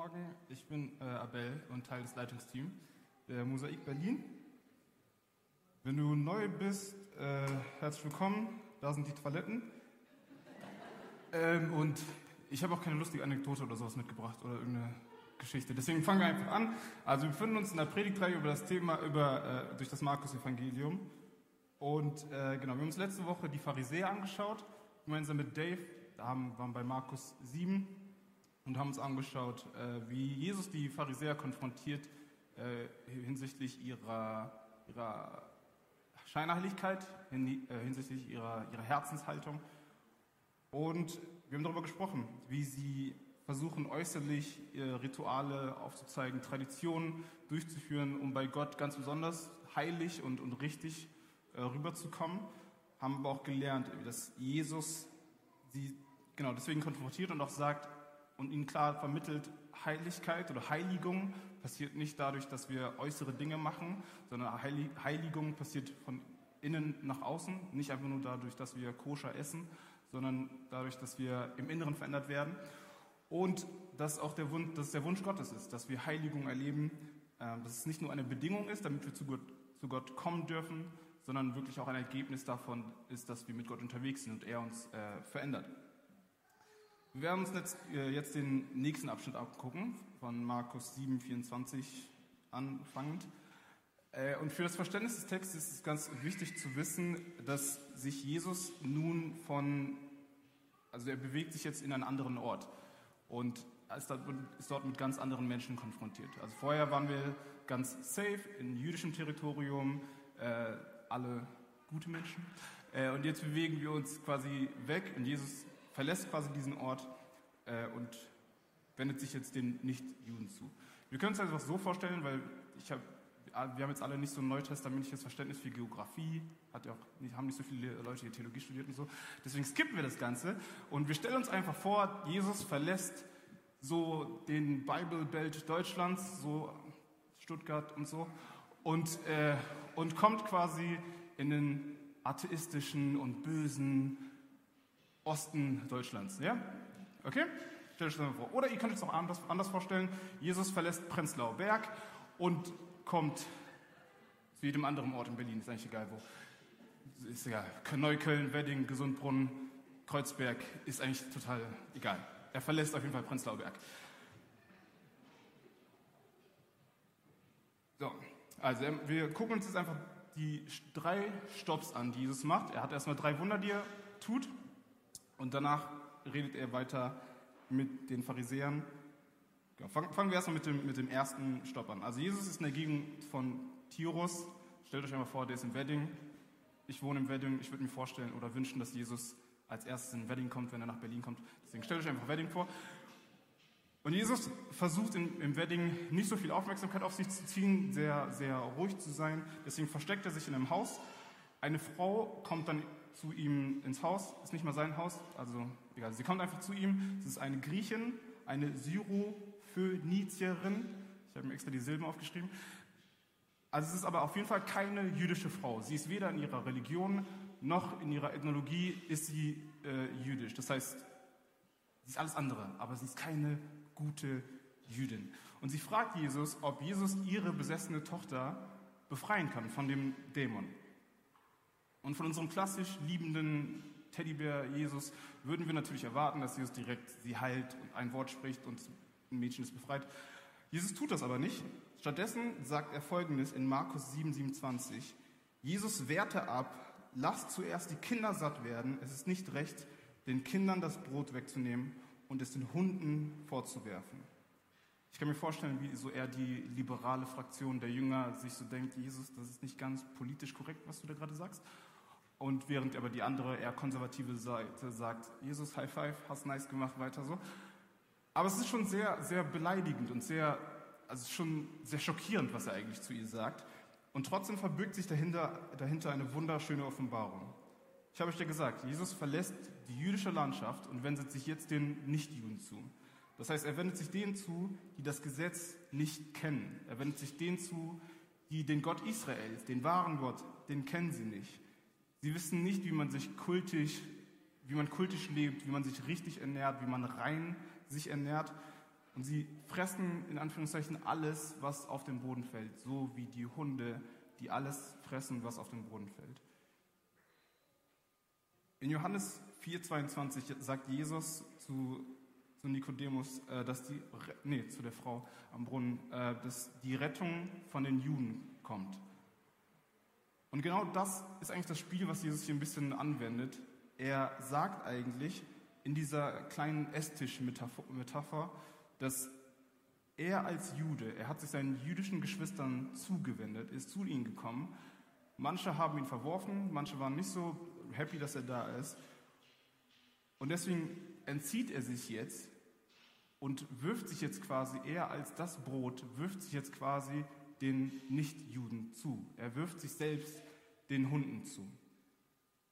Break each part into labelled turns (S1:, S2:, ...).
S1: Morgen, ich bin äh, Abel und Teil des Leitungsteams der Mosaik Berlin. Wenn du neu bist, äh, herzlich willkommen. Da sind die Toiletten. Ähm, und ich habe auch keine lustige Anekdote oder sowas mitgebracht oder irgendeine Geschichte. Deswegen fangen wir einfach an. Also wir befinden uns in der Predigtreihe über das Thema über, äh, durch das Markus-Evangelium. Und äh, genau, wir haben uns letzte Woche die Pharisäer angeschaut, gemeinsam mit Dave. Da haben, waren bei Markus 7 und haben uns angeschaut, äh, wie Jesus die Pharisäer konfrontiert äh, hinsichtlich ihrer, ihrer Scheinheiligkeit, äh, hinsichtlich ihrer, ihrer Herzenshaltung. Und wir haben darüber gesprochen, wie sie versuchen äußerlich Rituale aufzuzeigen, Traditionen durchzuführen, um bei Gott ganz besonders heilig und, und richtig rüberzukommen. Haben aber auch gelernt, dass Jesus sie genau deswegen konfrontiert und auch sagt und ihnen klar vermittelt, Heiligkeit oder Heiligung passiert nicht dadurch, dass wir äußere Dinge machen, sondern Heiligung passiert von innen nach außen, nicht einfach nur dadurch, dass wir koscher essen, sondern dadurch, dass wir im Inneren verändert werden. Und dass auch der Wunsch, dass der Wunsch Gottes ist, dass wir Heiligung erleben, äh, dass es nicht nur eine Bedingung ist, damit wir zu Gott, zu Gott kommen dürfen, sondern wirklich auch ein Ergebnis davon ist, dass wir mit Gott unterwegs sind und er uns äh, verändert. Wir werden uns jetzt, äh, jetzt, den nächsten Abschnitt angucken, von Markus 7, 24 anfangend. Äh, und für das Verständnis des Textes ist es ganz wichtig zu wissen, dass sich Jesus nun von, also er bewegt sich jetzt in einen anderen Ort und ist dort mit ganz anderen Menschen konfrontiert. Also vorher waren wir ganz safe in jüdischem Territorium, äh, alle gute Menschen. Äh, und jetzt bewegen wir uns quasi weg und Jesus verlässt quasi diesen Ort äh, und wendet sich jetzt den Nicht-Juden zu. Wir können uns das einfach so vorstellen, weil ich hab, wir haben jetzt alle nicht so ein neutestamentliches Verständnis für Geografie, hat ja auch nicht, haben nicht so viele Leute hier Theologie studiert und so. Deswegen skippen wir das Ganze und wir stellen uns einfach vor, Jesus verlässt so den Bible Belt Deutschlands, so Stuttgart und so, und, äh, und kommt quasi in den atheistischen und bösen Osten Deutschlands. Ja? Okay? Stellt euch das mal vor. Oder ihr könnt es auch anders, anders vorstellen. Jesus verlässt Prenzlauer Berg und kommt zu jedem anderen Ort in Berlin. Ist eigentlich egal wo. Ist egal. Neukölln, Wedding, Gesundbrunnen, Kreuzberg. Ist eigentlich total egal. Er verlässt auf jeden Fall Prenzlauer Berg. So, also wir gucken uns jetzt einfach die drei Stops an, die Jesus macht. Er hat erstmal drei Wunder, die er tut. Und danach redet er weiter mit den Pharisäern. Ja, fangen wir erstmal mit dem, mit dem ersten Stopp an. Also Jesus ist in der Gegend von Tirus. Stellt euch einmal vor, der ist im Wedding. Ich wohne im Wedding. Ich würde mir vorstellen oder wünschen, dass Jesus als erstes in Wedding kommt, wenn er nach Berlin kommt. Deswegen stellt euch einfach Wedding vor. Und Jesus versucht im, im Wedding nicht so viel Aufmerksamkeit auf sich zu ziehen, sehr, sehr ruhig zu sein. Deswegen versteckt er sich in einem Haus. Eine Frau kommt dann zu ihm ins Haus, ist nicht mal sein Haus, also egal, sie kommt einfach zu ihm. Es ist eine Griechin, eine Syrophönizierin. Ich habe mir extra die Silben aufgeschrieben. Also es ist aber auf jeden Fall keine jüdische Frau. Sie ist weder in ihrer Religion noch in ihrer Ethnologie ist sie äh, jüdisch. Das heißt, sie ist alles andere, aber sie ist keine gute Jüdin. Und sie fragt Jesus, ob Jesus ihre besessene Tochter befreien kann von dem Dämon. Und von unserem klassisch liebenden Teddybär Jesus würden wir natürlich erwarten, dass Jesus direkt sie heilt und ein Wort spricht und ein Mädchen ist befreit. Jesus tut das aber nicht. Stattdessen sagt er folgendes in Markus 7, 27. Jesus wehrte ab, lasst zuerst die Kinder satt werden. Es ist nicht recht, den Kindern das Brot wegzunehmen und es den Hunden vorzuwerfen. Ich kann mir vorstellen, wie so eher die liberale Fraktion der Jünger sich so denkt, Jesus, das ist nicht ganz politisch korrekt, was du da gerade sagst. Und während aber die andere eher konservative Seite sagt, Jesus, High Five, hast nice gemacht, weiter so. Aber es ist schon sehr, sehr beleidigend und sehr, also schon sehr schockierend, was er eigentlich zu ihr sagt. Und trotzdem verbirgt sich dahinter, dahinter eine wunderschöne Offenbarung. Ich habe euch ja gesagt, Jesus verlässt die jüdische Landschaft und wendet sich jetzt den Nichtjuden zu. Das heißt, er wendet sich denen zu, die das Gesetz nicht kennen. Er wendet sich denen zu, die den Gott Israels, den wahren Gott, den kennen sie nicht. Sie wissen nicht, wie man sich kultisch, wie man kultisch lebt, wie man sich richtig ernährt, wie man rein sich ernährt. Und sie fressen in Anführungszeichen alles, was auf den Boden fällt, so wie die Hunde, die alles fressen, was auf den Boden fällt. In Johannes 4,22 sagt Jesus zu, zu Nikodemus, äh, dass die, nee, zu der Frau am Brunnen, äh, dass die Rettung von den Juden kommt. Und genau das ist eigentlich das Spiel, was Jesus hier ein bisschen anwendet. Er sagt eigentlich in dieser kleinen Esstisch-Metapher, dass er als Jude, er hat sich seinen jüdischen Geschwistern zugewendet, ist zu ihnen gekommen. Manche haben ihn verworfen, manche waren nicht so happy, dass er da ist. Und deswegen entzieht er sich jetzt und wirft sich jetzt quasi, er als das Brot, wirft sich jetzt quasi den Nichtjuden zu. Er wirft sich selbst den Hunden zu.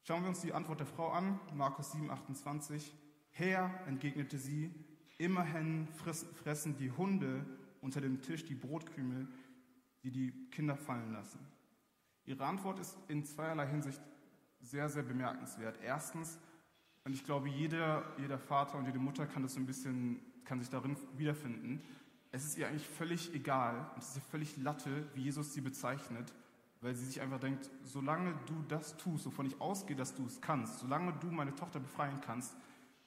S1: Schauen wir uns die Antwort der Frau an, Markus 7, 28. Herr, entgegnete sie, immerhin fressen die Hunde unter dem Tisch die Brotkrümel, die die Kinder fallen lassen. Ihre Antwort ist in zweierlei Hinsicht sehr, sehr bemerkenswert. Erstens, und ich glaube, jeder, jeder Vater und jede Mutter kann das so ein bisschen, kann sich darin wiederfinden. Es ist ihr eigentlich völlig egal und es ist ihr völlig Latte, wie Jesus sie bezeichnet, weil sie sich einfach denkt, solange du das tust, wovon ich ausgehe, dass du es kannst, solange du meine Tochter befreien kannst,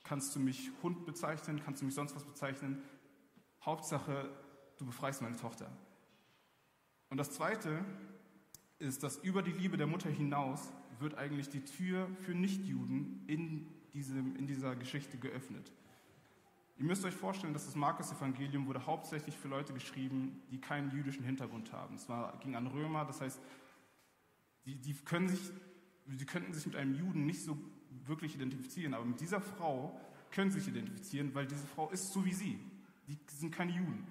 S1: kannst du mich Hund bezeichnen, kannst du mich sonst was bezeichnen. Hauptsache, du befreist meine Tochter. Und das Zweite ist, dass über die Liebe der Mutter hinaus wird eigentlich die Tür für Nichtjuden in, diesem, in dieser Geschichte geöffnet. Ihr müsst euch vorstellen, dass das Markus-Evangelium wurde hauptsächlich für Leute geschrieben, die keinen jüdischen Hintergrund haben. Es war, ging an Römer, das heißt, die, die, können sich, die könnten sich mit einem Juden nicht so wirklich identifizieren, aber mit dieser Frau können sie sich identifizieren, weil diese Frau ist so wie sie. Die sind keine Juden.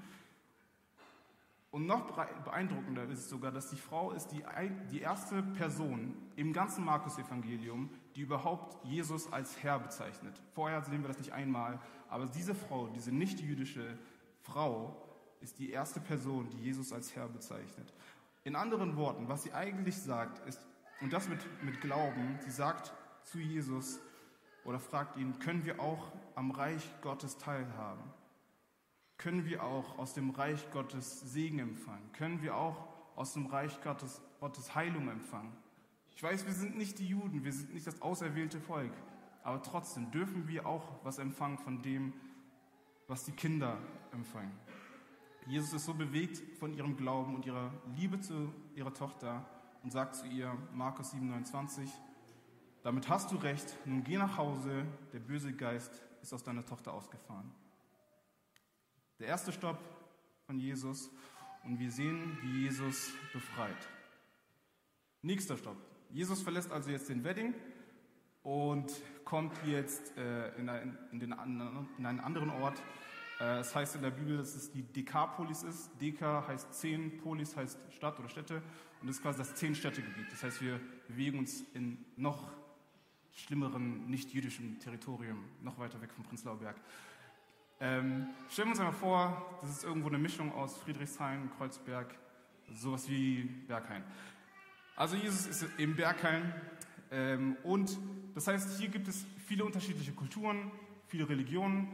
S1: Und noch beeindruckender ist es sogar, dass die Frau ist die, die erste Person im ganzen Markus-Evangelium, die überhaupt Jesus als Herr bezeichnet. Vorher sehen wir das nicht einmal, aber diese Frau, diese nicht-jüdische Frau, ist die erste Person, die Jesus als Herr bezeichnet. In anderen Worten, was sie eigentlich sagt, ist, und das mit, mit Glauben, sie sagt zu Jesus oder fragt ihn, können wir auch am Reich Gottes teilhaben? können wir auch aus dem Reich Gottes Segen empfangen? Können wir auch aus dem Reich Gottes, Gottes Heilung empfangen? Ich weiß, wir sind nicht die Juden, wir sind nicht das auserwählte Volk, aber trotzdem dürfen wir auch was empfangen von dem, was die Kinder empfangen. Jesus ist so bewegt von ihrem Glauben und ihrer Liebe zu ihrer Tochter und sagt zu ihr, Markus 7,29, damit hast du recht, nun geh nach Hause, der böse Geist ist aus deiner Tochter ausgefahren. Der erste Stopp von Jesus und wir sehen, wie Jesus befreit. Nächster Stopp. Jesus verlässt also jetzt den Wedding und kommt jetzt äh, in, ein, in, den, in, einen anderen Ort. Äh, es heißt in der Bibel, dass es die Dekapolis ist. Deka heißt zehn, Polis heißt Stadt oder Städte und das ist quasi das Zehn-Städte-Gebiet. Das heißt, wir bewegen uns in noch schlimmeren, nicht jüdischen Territorium, noch weiter weg vom Prenzlauer Berg. Ähm, stellen wir uns einmal vor, das ist irgendwo eine Mischung aus Friedrichshain, Kreuzberg, sowas wie Berghain. Also Jesus ist im Berghain ähm, und das heißt, hier gibt es viele unterschiedliche Kulturen, viele Religionen,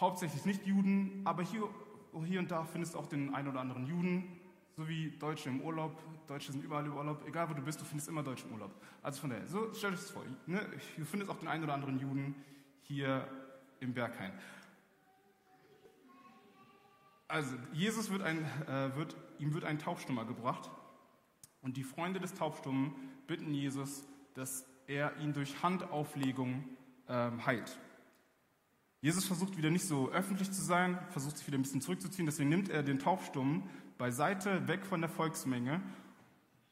S1: hauptsächlich nicht Juden, aber hier, hier und da findest du auch den einen oder anderen Juden, so wie Deutsche im Urlaub. Deutsche sind überall im Urlaub, egal wo du bist, du findest immer Deutsche im Urlaub. Also von daher, so stell dir das vor, ne? du findest auch den einen oder anderen Juden hier im Berghain. Also, Jesus wird ein, äh, wird, ihm wird ein Taubstummer gebracht und die Freunde des Taubstummen bitten Jesus, dass er ihn durch Handauflegung ähm, heilt. Jesus versucht wieder nicht so öffentlich zu sein, versucht sich wieder ein bisschen zurückzuziehen, deswegen nimmt er den Taubstummen beiseite, weg von der Volksmenge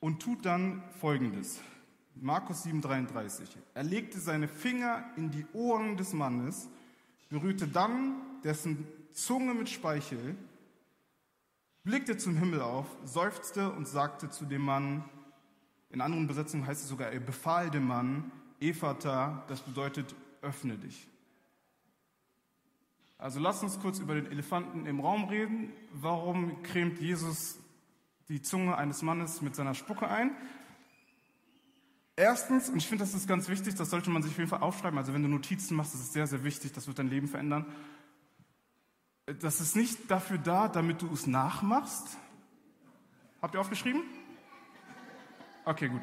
S1: und tut dann Folgendes. Markus 7,33. Er legte seine Finger in die Ohren des Mannes, berührte dann dessen Zunge mit Speichel blickte zum Himmel auf, seufzte und sagte zu dem Mann, in anderen Besetzungen heißt es sogar, er befahl dem Mann, Ephata, das bedeutet, öffne dich. Also lass uns kurz über den Elefanten im Raum reden. Warum cremt Jesus die Zunge eines Mannes mit seiner Spucke ein? Erstens, und ich finde, das ist ganz wichtig, das sollte man sich auf jeden Fall aufschreiben. Also wenn du Notizen machst, das ist sehr, sehr wichtig, das wird dein Leben verändern. Das ist nicht dafür da, damit du es nachmachst. Habt ihr aufgeschrieben? Okay, gut.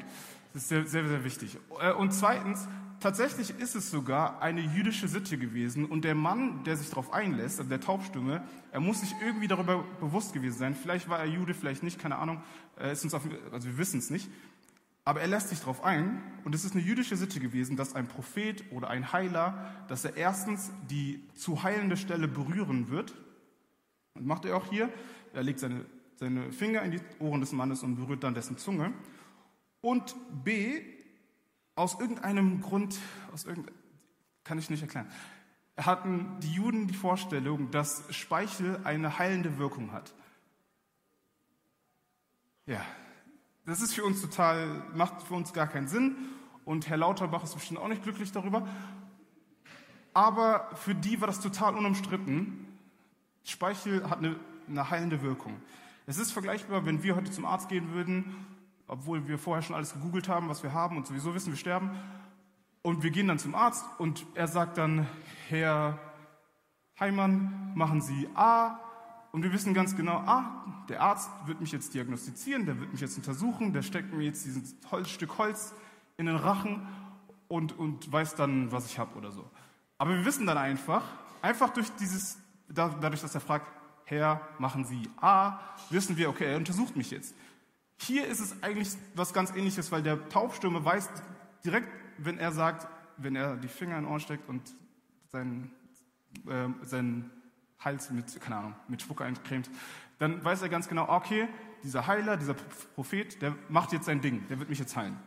S1: Das ist sehr, sehr, sehr wichtig. Äh, und zweitens, tatsächlich ist es sogar eine jüdische Sitte gewesen und der Mann, der sich darauf einlässt, also der Taubstumme, er muss sich irgendwie darüber bewusst gewesen sein. Vielleicht war er Jude, vielleicht nicht, keine Ahnung. Ist uns auf, also wir wissen es nicht. Aber er lässt sich darauf ein und es ist eine jüdische Sitte gewesen, dass ein Prophet oder ein Heiler, dass er erstens die zu heilende Stelle berühren wird. Und macht er auch hier. Er legt seine, seine Finger in die Ohren des Mannes und berührt dann dessen Zunge. Und B, aus irgendeinem Grund, aus irgendein, kann ich nicht erklären, hatten die Juden die Vorstellung, dass Speichel eine heilende Wirkung hat. Ja, das ist für uns total, macht für uns gar keinen Sinn und Herr Lauterbach ist bestimmt auch nicht glücklich darüber. Aber für die war das total unumstritten. Speichel hat eine, eine heilende Wirkung. Es ist vergleichbar, wenn wir heute zum Arzt gehen würden, obwohl wir vorher schon alles gegoogelt haben, was wir haben und sowieso wissen, wir sterben. Und wir gehen dann zum Arzt und er sagt dann, Herr Heimann, machen Sie A, und wir wissen ganz genau, ah, der Arzt wird mich jetzt diagnostizieren, der wird mich jetzt untersuchen, der steckt mir jetzt dieses Holz, Stück Holz in den Rachen und, und weiß dann, was ich habe oder so. Aber wir wissen dann einfach, einfach durch dieses, dadurch, dass er fragt, Herr, machen Sie A, wissen wir, okay, er untersucht mich jetzt. Hier ist es eigentlich was ganz ähnliches, weil der Taubstürme weiß direkt, wenn er sagt, wenn er die Finger in den Ohren steckt und seinen, äh, seinen Hals mit, keine Ahnung, mit Spucke eincremt, dann weiß er ganz genau, okay, dieser Heiler, dieser Prophet, der macht jetzt sein Ding, der wird mich jetzt heilen.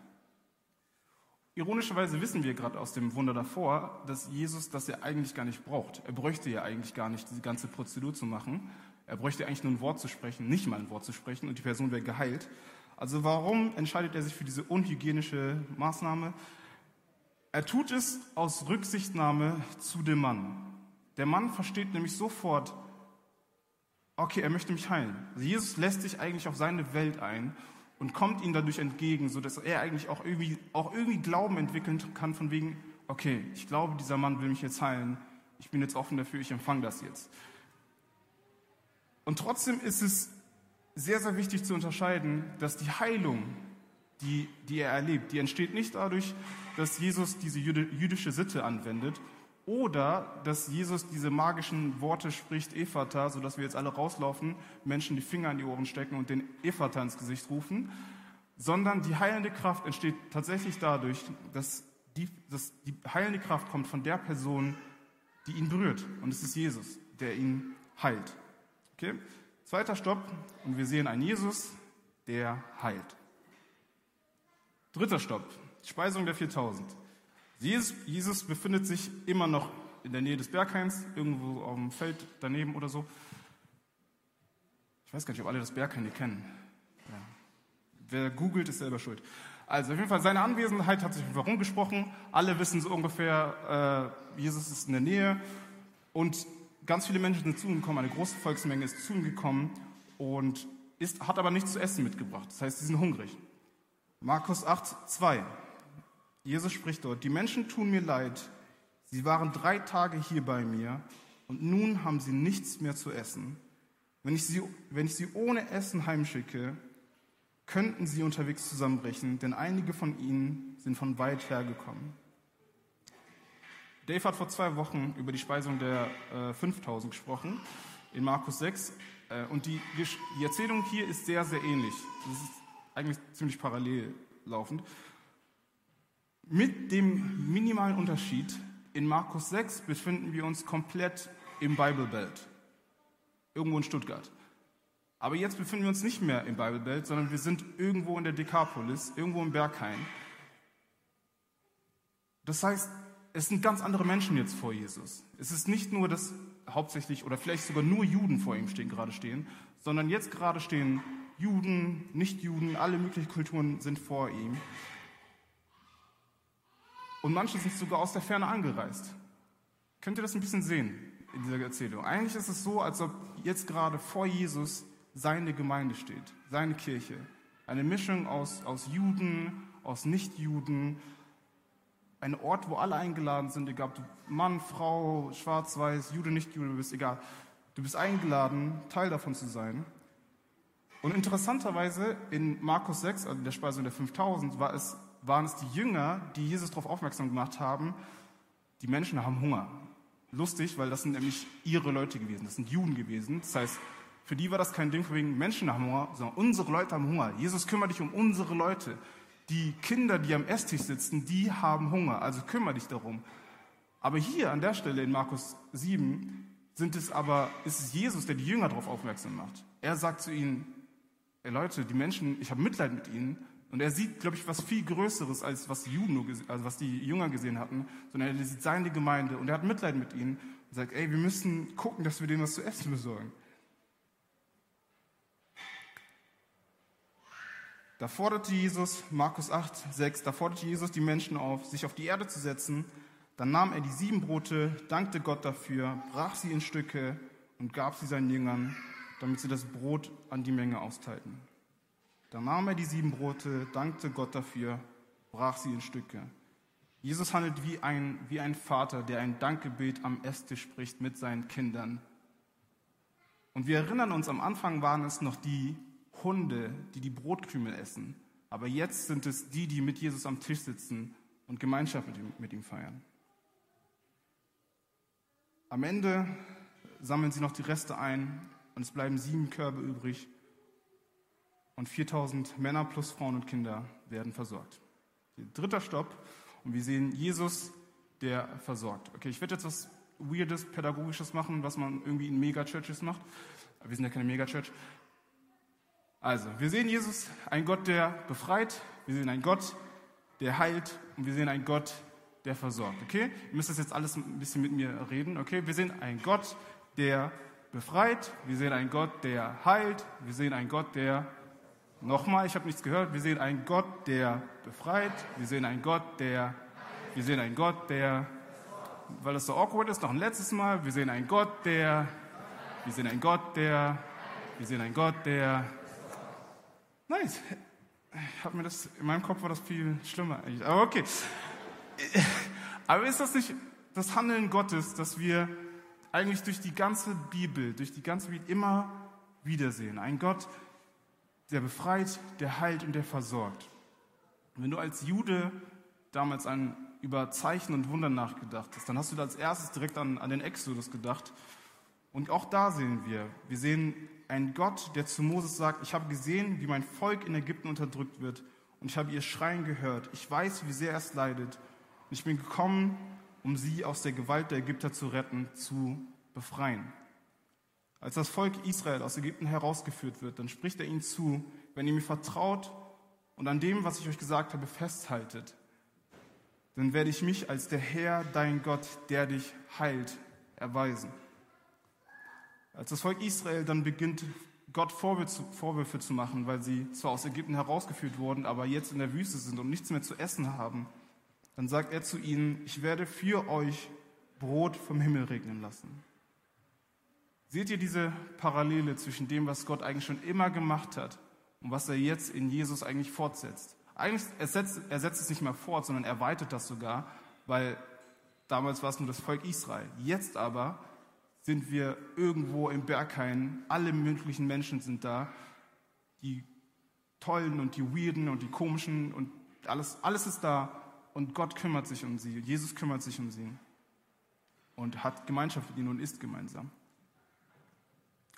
S1: Ironischerweise wissen wir gerade aus dem Wunder davor, dass Jesus das ja eigentlich gar nicht braucht. Er bräuchte ja eigentlich gar nicht diese ganze Prozedur zu machen. Er bräuchte eigentlich nur ein Wort zu sprechen, nicht mal ein Wort zu sprechen und die Person wäre geheilt. Also warum entscheidet er sich für diese unhygienische Maßnahme? Er tut es aus Rücksichtnahme zu dem Mann. Der Mann versteht nämlich sofort, okay, er möchte mich heilen. Also Jesus lässt sich eigentlich auf seine Welt ein und kommt ihm dadurch entgegen, sodass er eigentlich auch irgendwie, auch irgendwie Glauben entwickeln kann von wegen, okay, ich glaube, dieser Mann will mich jetzt heilen. Ich bin jetzt offen dafür, ich empfange das jetzt. Und trotzdem ist es sehr, sehr wichtig zu unterscheiden, dass die Heilung, die, die er erlebt, die entsteht nicht dadurch, dass Jesus diese jüdische Sitte anwendet, oder dass Jesus diese magischen Worte spricht, Ephata, sodass wir jetzt alle rauslaufen, Menschen die Finger in die Ohren stecken und den Ephata ins Gesicht rufen, sondern die heilende Kraft entsteht tatsächlich dadurch, dass die, dass die heilende Kraft kommt von der Person, die ihn berührt. Und es ist Jesus, der ihn heilt. Okay? Zweiter Stopp und wir sehen einen Jesus, der heilt. Dritter Stopp, Speisung der 4000. Jesus, Jesus befindet sich immer noch in der Nähe des Berghains, irgendwo auf dem Feld daneben oder so. Ich weiß gar nicht, ob alle das Berghain kennen. Ja. Wer googelt, ist selber schuld. Also auf jeden Fall, seine Anwesenheit hat sich rumgesprochen. Alle wissen so ungefähr, äh, Jesus ist in der Nähe. Und ganz viele Menschen sind zu ihm gekommen, eine große Volksmenge ist zu ihm gekommen und ist, hat aber nichts zu essen mitgebracht. Das heißt, sie sind hungrig. Markus 8, 2. Jesus spricht dort, die Menschen tun mir leid, sie waren drei Tage hier bei mir und nun haben sie nichts mehr zu essen. Wenn ich sie, wenn ich sie ohne Essen heimschicke, könnten sie unterwegs zusammenbrechen, denn einige von ihnen sind von weit hergekommen. Dave hat vor zwei Wochen über die Speisung der äh, 5000 gesprochen, in Markus 6. Äh, und die, die Erzählung hier ist sehr, sehr ähnlich. Das ist eigentlich ziemlich parallel laufend. Mit dem minimalen Unterschied, in Markus 6 befinden wir uns komplett im Bible Belt, irgendwo in Stuttgart. Aber jetzt befinden wir uns nicht mehr im Bible Belt, sondern wir sind irgendwo in der Dekapolis, irgendwo im Berghain. Das heißt, es sind ganz andere Menschen jetzt vor Jesus. Es ist nicht nur, dass hauptsächlich oder vielleicht sogar nur Juden vor ihm stehen, gerade stehen, sondern jetzt gerade stehen Juden, Nichtjuden, alle möglichen Kulturen sind vor ihm. Und manche sind sogar aus der Ferne angereist. Könnt ihr das ein bisschen sehen in dieser Erzählung? Eigentlich ist es so, als ob jetzt gerade vor Jesus seine Gemeinde steht, seine Kirche. Eine Mischung aus, aus Juden, aus Nichtjuden. Ein Ort, wo alle eingeladen sind, egal ob du Mann, Frau, Schwarz, Weiß, Jude, Nicht-Jude bist, egal. Du bist eingeladen, Teil davon zu sein. Und interessanterweise in Markus 6, also der Speisung der 5000, war es, waren es die Jünger, die Jesus darauf aufmerksam gemacht haben, die Menschen haben Hunger. Lustig, weil das sind nämlich ihre Leute gewesen, das sind Juden gewesen. Das heißt, für die war das kein Ding von wegen Menschen haben Hunger, sondern unsere Leute haben Hunger. Jesus kümmert dich um unsere Leute. Die Kinder, die am Esstisch sitzen, die haben Hunger, also kümmere dich darum. Aber hier an der Stelle in Markus 7 sind es aber, ist es Jesus, der die Jünger darauf aufmerksam macht. Er sagt zu ihnen, ey Leute, die Menschen, ich habe Mitleid mit ihnen. Und er sieht, glaube ich, was viel Größeres, als was die, Juden, also was die Jünger gesehen hatten, sondern er sieht seine Gemeinde und er hat Mitleid mit ihnen und sagt, ey, wir müssen gucken, dass wir denen was zu essen besorgen. Da forderte Jesus, Markus 8, 6, da forderte Jesus die Menschen auf, sich auf die Erde zu setzen. Dann nahm er die sieben Brote, dankte Gott dafür, brach sie in Stücke und gab sie seinen Jüngern, damit sie das Brot an die Menge austeilten. Dann nahm er die sieben Brote, dankte Gott dafür, brach sie in Stücke. Jesus handelt wie ein, wie ein Vater, der ein Dankgebet am Esstisch spricht mit seinen Kindern. Und wir erinnern uns, am Anfang waren es noch die, Hunde, die die Brotkrümel essen. Aber jetzt sind es die, die mit Jesus am Tisch sitzen und Gemeinschaft mit ihm, mit ihm feiern. Am Ende sammeln sie noch die Reste ein und es bleiben sieben Körbe übrig und 4000 Männer plus Frauen und Kinder werden versorgt. Dritter Stopp und wir sehen Jesus, der versorgt. Okay, ich werde jetzt was Weirdes, Pädagogisches machen, was man irgendwie in Megachurches macht. Wir sind ja keine Megachurch. Also, wir sehen Jesus, ein Gott, der befreit, wir sehen einen Gott, der heilt und wir sehen einen Gott, der versorgt. Okay? Ihr müsst das jetzt alles ein bisschen mit mir reden. Okay? Wir sehen einen Gott, der befreit, wir sehen einen Gott, der heilt, wir sehen einen Gott, der Nochmal, ich habe nichts gehört. Wir sehen einen Gott, der befreit. Wir sehen einen Gott, der. Wir sehen einen Gott, der. Weil es so awkward ist, noch ein letztes Mal. Wir sehen einen Gott, der. Wir sehen einen Gott, der. Wir sehen einen Gott, der. Nice. Habe mir das, in meinem Kopf war das viel schlimmer. Aber okay. Aber ist das nicht das Handeln Gottes, das wir eigentlich durch die ganze Bibel, durch die ganze Bibel immer wiedersehen? Ein Gott, der befreit, der heilt und der versorgt. wenn du als Jude damals an, über Zeichen und Wunder nachgedacht hast, dann hast du als erstes direkt an, an den Exodus gedacht. Und auch da sehen wir, wir sehen ein Gott, der zu Moses sagt, ich habe gesehen, wie mein Volk in Ägypten unterdrückt wird und ich habe ihr Schreien gehört. Ich weiß, wie sehr es leidet und ich bin gekommen, um sie aus der Gewalt der Ägypter zu retten, zu befreien. Als das Volk Israel aus Ägypten herausgeführt wird, dann spricht er ihnen zu, wenn ihr mir vertraut und an dem, was ich euch gesagt habe, festhaltet, dann werde ich mich als der Herr, dein Gott, der dich heilt, erweisen. Als das Volk Israel dann beginnt, Gott Vorwürfe zu machen, weil sie zwar aus Ägypten herausgeführt wurden, aber jetzt in der Wüste sind und nichts mehr zu essen haben, dann sagt er zu ihnen, ich werde für euch Brot vom Himmel regnen lassen. Seht ihr diese Parallele zwischen dem, was Gott eigentlich schon immer gemacht hat und was er jetzt in Jesus eigentlich fortsetzt? Eigentlich, er setzt, er setzt es nicht mehr fort, sondern erweitert das sogar, weil damals war es nur das Volk Israel. Jetzt aber sind wir irgendwo im Berghain. Alle möglichen Menschen sind da. Die tollen und die weirden und die komischen und alles, alles ist da. Und Gott kümmert sich um sie. Jesus kümmert sich um sie. Und hat Gemeinschaft mit ihnen und ist gemeinsam.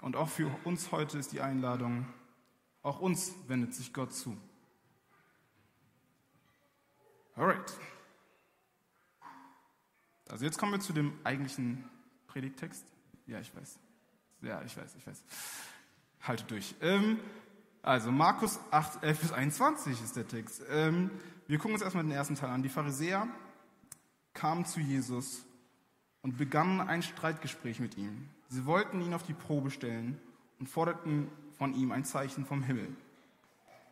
S1: Und auch für uns heute ist die Einladung, auch uns wendet sich Gott zu. Alright. Also jetzt kommen wir zu dem eigentlichen Predigtext. Ja, ich weiß. Ja, ich weiß, ich weiß. Haltet durch. Ähm, also Markus 8, 11 bis 21 ist der Text. Ähm, wir gucken uns erstmal den ersten Teil an. Die Pharisäer kamen zu Jesus und begannen ein Streitgespräch mit ihm. Sie wollten ihn auf die Probe stellen und forderten von ihm ein Zeichen vom Himmel.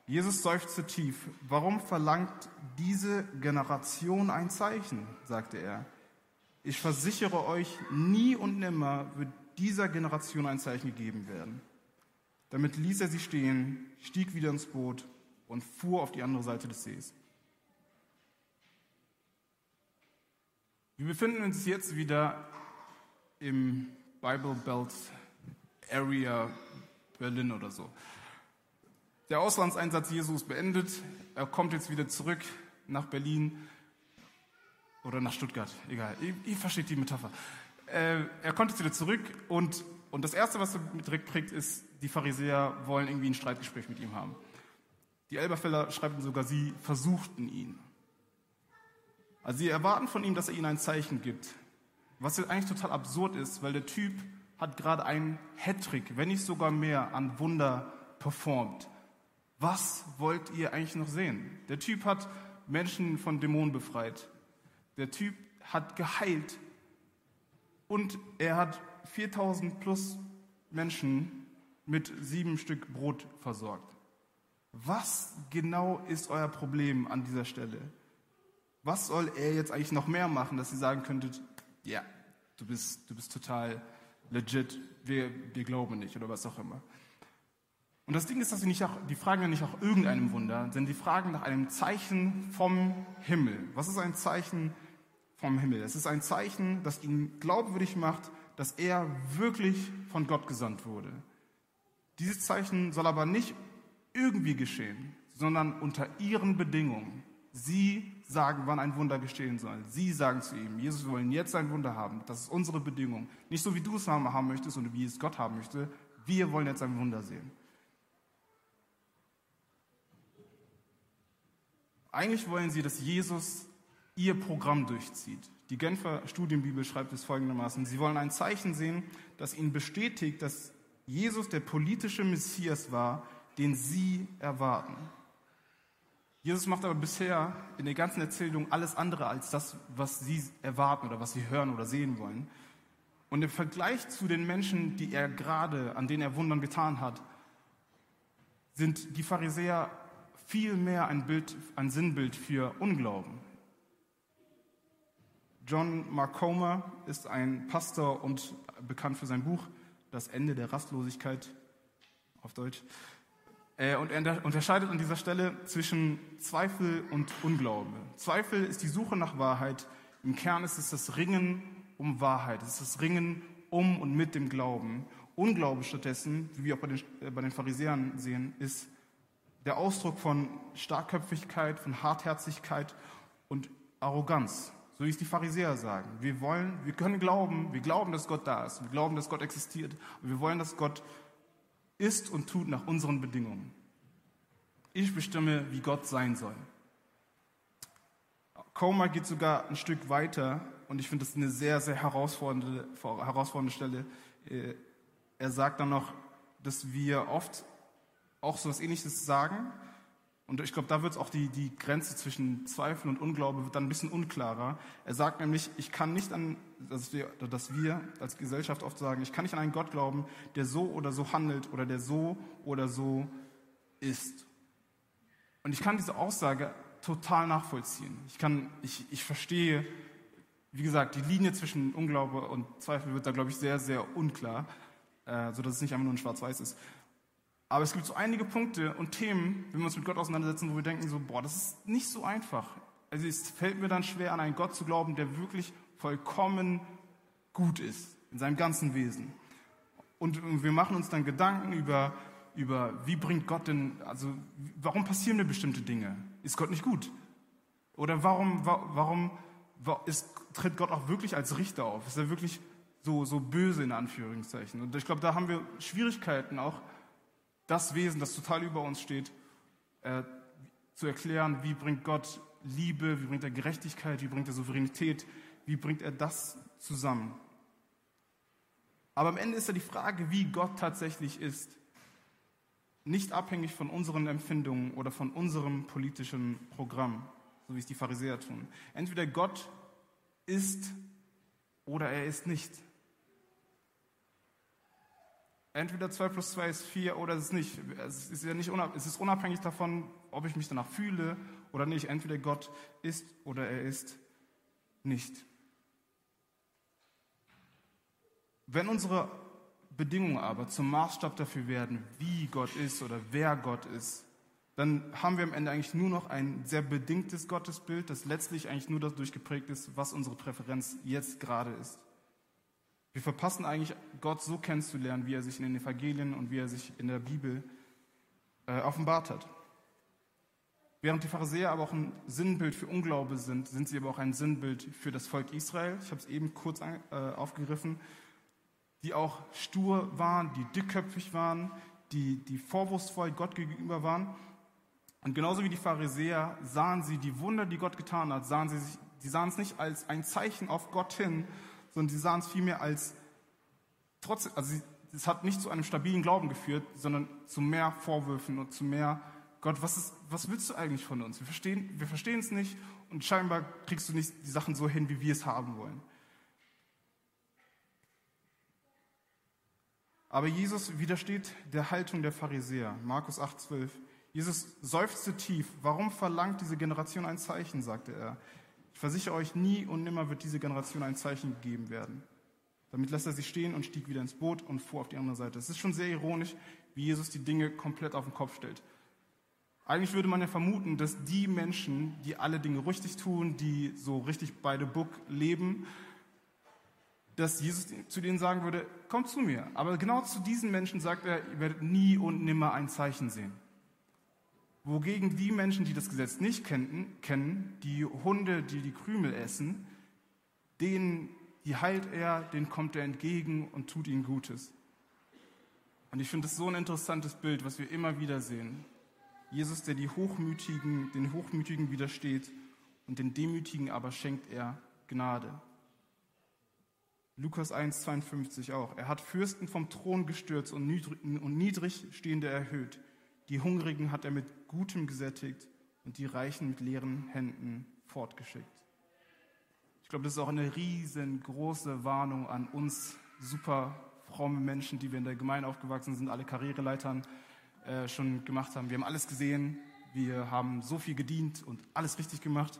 S1: Jesus seufzte tief. Warum verlangt diese Generation ein Zeichen? sagte er. Ich versichere euch, nie und nimmer wird dieser Generation ein Zeichen gegeben werden. Damit ließ er sie stehen, stieg wieder ins Boot und fuhr auf die andere Seite des Sees. Wir befinden uns jetzt wieder im Bible Belt Area Berlin oder so. Der Auslandseinsatz Jesus beendet. Er kommt jetzt wieder zurück nach Berlin oder nach Stuttgart. Egal, ihr, ihr versteht die Metapher. Äh, er kommt jetzt wieder zurück und, und das Erste, was er direkt kriegt, ist, die Pharisäer wollen irgendwie ein Streitgespräch mit ihm haben. Die Elberfeller schreiben sogar, sie versuchten ihn. Also sie erwarten von ihm, dass er ihnen ein Zeichen gibt. Was jetzt eigentlich total absurd ist, weil der Typ hat gerade einen Hattrick, wenn nicht sogar mehr, an Wunder performt. Was wollt ihr eigentlich noch sehen? Der Typ hat Menschen von Dämonen befreit. Der Typ hat geheilt. Und er hat 4000 plus Menschen mit sieben Stück Brot versorgt. Was genau ist euer Problem an dieser Stelle? Was soll er jetzt eigentlich noch mehr machen, dass ihr sagen könntet, ja, du bist, du bist total legit, wir, wir glauben nicht oder was auch immer. Und das Ding ist, dass sie nicht auch, die fragen ja nicht nach irgendeinem Wunder, sondern die fragen nach einem Zeichen vom Himmel. Was ist ein Zeichen vom Himmel? Es ist ein Zeichen, das ihnen glaubwürdig macht, dass er wirklich von Gott gesandt wurde. Dieses Zeichen soll aber nicht irgendwie geschehen, sondern unter ihren Bedingungen. Sie sagen, wann ein Wunder geschehen soll. Sie sagen zu ihm, Jesus, wir wollen jetzt ein Wunder haben. Das ist unsere Bedingung. Nicht so, wie du es haben möchtest und wie es Gott haben möchte. Wir wollen jetzt ein Wunder sehen. Eigentlich wollen sie, dass Jesus ihr Programm durchzieht. Die Genfer Studienbibel schreibt es folgendermaßen. Sie wollen ein Zeichen sehen, das ihnen bestätigt, dass Jesus der politische Messias war, den sie erwarten. Jesus macht aber bisher in der ganzen Erzählung alles andere als das, was sie erwarten oder was sie hören oder sehen wollen. Und im Vergleich zu den Menschen, die er gerade, an denen er Wundern getan hat, sind die Pharisäer viel mehr ein, Bild, ein Sinnbild für Unglauben. John Mark Comer ist ein Pastor und bekannt für sein Buch Das Ende der Rastlosigkeit auf Deutsch. Äh, und er unterscheidet an dieser Stelle zwischen Zweifel und Unglaube. Zweifel ist die Suche nach Wahrheit. Im Kern ist es das Ringen um Wahrheit. Es ist das Ringen um und mit dem Glauben. Unglaube stattdessen, wie wir auch bei den, äh, bei den Pharisäern sehen, ist der Ausdruck von Starkköpfigkeit, von Hartherzigkeit und Arroganz. So wie es die Pharisäer sagen. Wir wollen, wir können glauben, wir glauben, dass Gott da ist. Wir glauben, dass Gott existiert. Und wir wollen, dass Gott ist und tut nach unseren Bedingungen. Ich bestimme, wie Gott sein soll. Comer geht sogar ein Stück weiter und ich finde das eine sehr, sehr herausfordernde, herausfordernde Stelle. Äh, er sagt dann noch, dass wir oft auch so etwas Ähnliches sagen, und ich glaube, da wird auch die, die Grenze zwischen Zweifel und Unglaube wird dann ein bisschen unklarer. Er sagt nämlich, ich kann nicht an, dass wir, dass wir als Gesellschaft oft sagen, ich kann nicht an einen Gott glauben, der so oder so handelt oder der so oder so ist. Und ich kann diese Aussage total nachvollziehen. Ich kann, ich, ich verstehe, wie gesagt, die Linie zwischen Unglaube und Zweifel wird da, glaube ich, sehr, sehr unklar, äh, sodass es nicht einfach nur ein Schwarz-Weiß ist. Aber es gibt so einige Punkte und Themen, wenn wir uns mit Gott auseinandersetzen, wo wir denken so, boah, das ist nicht so einfach. Also es fällt mir dann schwer, an einen Gott zu glauben, der wirklich vollkommen gut ist, in seinem ganzen Wesen. Und wir machen uns dann Gedanken über, über wie bringt Gott denn, also warum passieren mir bestimmte Dinge? Ist Gott nicht gut? Oder warum, warum ist, tritt Gott auch wirklich als Richter auf? Ist er wirklich so, so böse in Anführungszeichen? Und ich glaube, da haben wir Schwierigkeiten auch, das Wesen, das total über uns steht, äh, zu erklären, wie bringt Gott Liebe, wie bringt er Gerechtigkeit, wie bringt er Souveränität, wie bringt er das zusammen. Aber am Ende ist ja die Frage, wie Gott tatsächlich ist, nicht abhängig von unseren Empfindungen oder von unserem politischen Programm, so wie es die Pharisäer tun. Entweder Gott ist oder er ist nicht. Entweder 2 plus 2 ist 4 oder es ist nicht. Es ist, ja nicht es ist unabhängig davon, ob ich mich danach fühle oder nicht. Entweder Gott ist oder er ist nicht. Wenn unsere Bedingungen aber zum Maßstab dafür werden, wie Gott ist oder wer Gott ist, dann haben wir am Ende eigentlich nur noch ein sehr bedingtes Gottesbild, das letztlich eigentlich nur dadurch geprägt ist, was unsere Präferenz jetzt gerade ist. Wir verpassen eigentlich, Gott so kennenzulernen, wie er sich in den Evangelien und wie er sich in der Bibel äh, offenbart hat. Während die Pharisäer aber auch ein Sinnbild für Unglaube sind, sind sie aber auch ein Sinnbild für das Volk Israel. Ich habe es eben kurz an, äh, aufgegriffen. Die auch stur waren, die dickköpfig waren, die, die vorwurfsvoll Gott gegenüber waren. Und genauso wie die Pharisäer sahen sie die Wunder, die Gott getan hat, sahen sie, sich, sie sahen es nicht als ein Zeichen auf Gott hin, sondern sie sahen es vielmehr als trotzdem, also es hat nicht zu einem stabilen Glauben geführt, sondern zu mehr Vorwürfen und zu mehr Gott, was, ist, was willst du eigentlich von uns? Wir verstehen, wir verstehen es nicht und scheinbar kriegst du nicht die Sachen so hin, wie wir es haben wollen. Aber Jesus widersteht der Haltung der Pharisäer. Markus 8,12. Jesus seufzte tief. Warum verlangt diese Generation ein Zeichen, sagte er. Ich versichere euch, nie und nimmer wird diese Generation ein Zeichen gegeben werden. Damit lässt er sich stehen und stieg wieder ins Boot und fuhr auf die andere Seite. Es ist schon sehr ironisch, wie Jesus die Dinge komplett auf den Kopf stellt. Eigentlich würde man ja vermuten, dass die Menschen, die alle Dinge richtig tun, die so richtig bei the book leben, dass Jesus zu denen sagen würde, kommt zu mir. Aber genau zu diesen Menschen sagt er, ihr werdet nie und nimmer ein Zeichen sehen. Wogegen die Menschen, die das Gesetz nicht kennen, kennen die Hunde, die die Krümel essen, denen die heilt er, denen kommt er entgegen und tut ihnen Gutes. Und ich finde das so ein interessantes Bild, was wir immer wieder sehen. Jesus, der die Hochmütigen, den Hochmütigen widersteht und den Demütigen aber schenkt er Gnade. Lukas 1, 52 auch. Er hat Fürsten vom Thron gestürzt und niedrig Stehende erhöht. Die Hungrigen hat er mit Gutem gesättigt und die Reichen mit leeren Händen fortgeschickt. Ich glaube, das ist auch eine riesengroße Warnung an uns super fromme Menschen, die wir in der Gemeinde aufgewachsen sind, alle Karriereleitern äh, schon gemacht haben. Wir haben alles gesehen, wir haben so viel gedient und alles richtig gemacht.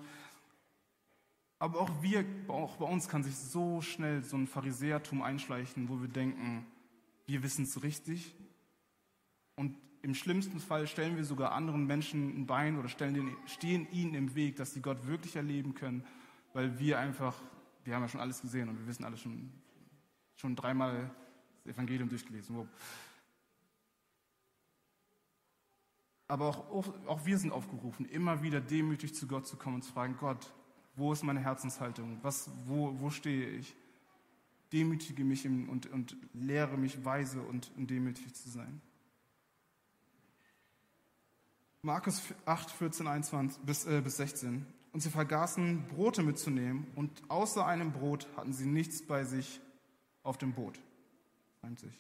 S1: Aber auch wir, auch bei uns kann sich so schnell so ein Pharisäertum einschleichen, wo wir denken, wir wissen es richtig und im schlimmsten Fall stellen wir sogar anderen Menschen ein Bein oder den, stehen ihnen im Weg, dass sie Gott wirklich erleben können, weil wir einfach, wir haben ja schon alles gesehen und wir wissen alles schon, schon dreimal das Evangelium durchgelesen. Aber auch, auch wir sind aufgerufen, immer wieder demütig zu Gott zu kommen und zu fragen, Gott, wo ist meine Herzenshaltung? Was, wo, wo stehe ich? Demütige mich und, und lehre mich weise und demütig zu sein. Markus 8, 14, 21 bis, äh, bis 16. Und sie vergaßen, Brote mitzunehmen, und außer einem Brot hatten sie nichts bei sich auf dem Boot. 20.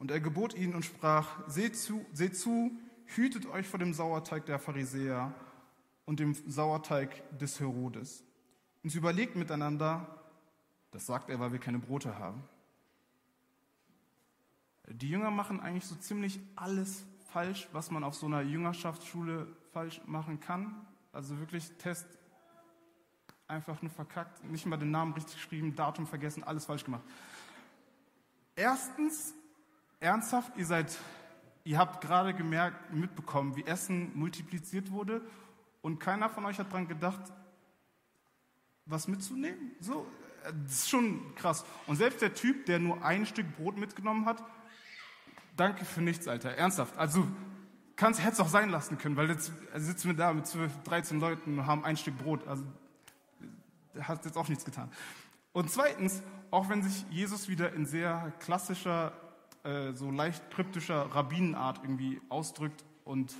S1: Und er gebot ihnen und sprach, seht zu, seht zu, hütet euch vor dem Sauerteig der Pharisäer und dem Sauerteig des Herodes. Und sie überlegt miteinander, das sagt er, weil wir keine Brote haben. Die Jünger machen eigentlich so ziemlich alles falsch, was man auf so einer Jüngerschaftsschule falsch machen kann. Also wirklich Test einfach nur verkackt, nicht mal den Namen richtig geschrieben, Datum vergessen, alles falsch gemacht. Erstens, ernsthaft, ihr seid, ihr habt gerade gemerkt, mitbekommen, wie Essen multipliziert wurde und keiner von euch hat daran gedacht, was mitzunehmen. So, das ist schon krass. Und selbst der Typ, der nur ein Stück Brot mitgenommen hat, danke für nichts, Alter. Ernsthaft. Also, kannst, hättest auch sein lassen können, weil jetzt also sitzen wir da mit 12, 13 Leuten und haben ein Stück Brot. Also, hat jetzt auch nichts getan. Und zweitens, auch wenn sich Jesus wieder in sehr klassischer, äh, so leicht kryptischer Rabbinenart irgendwie ausdrückt und,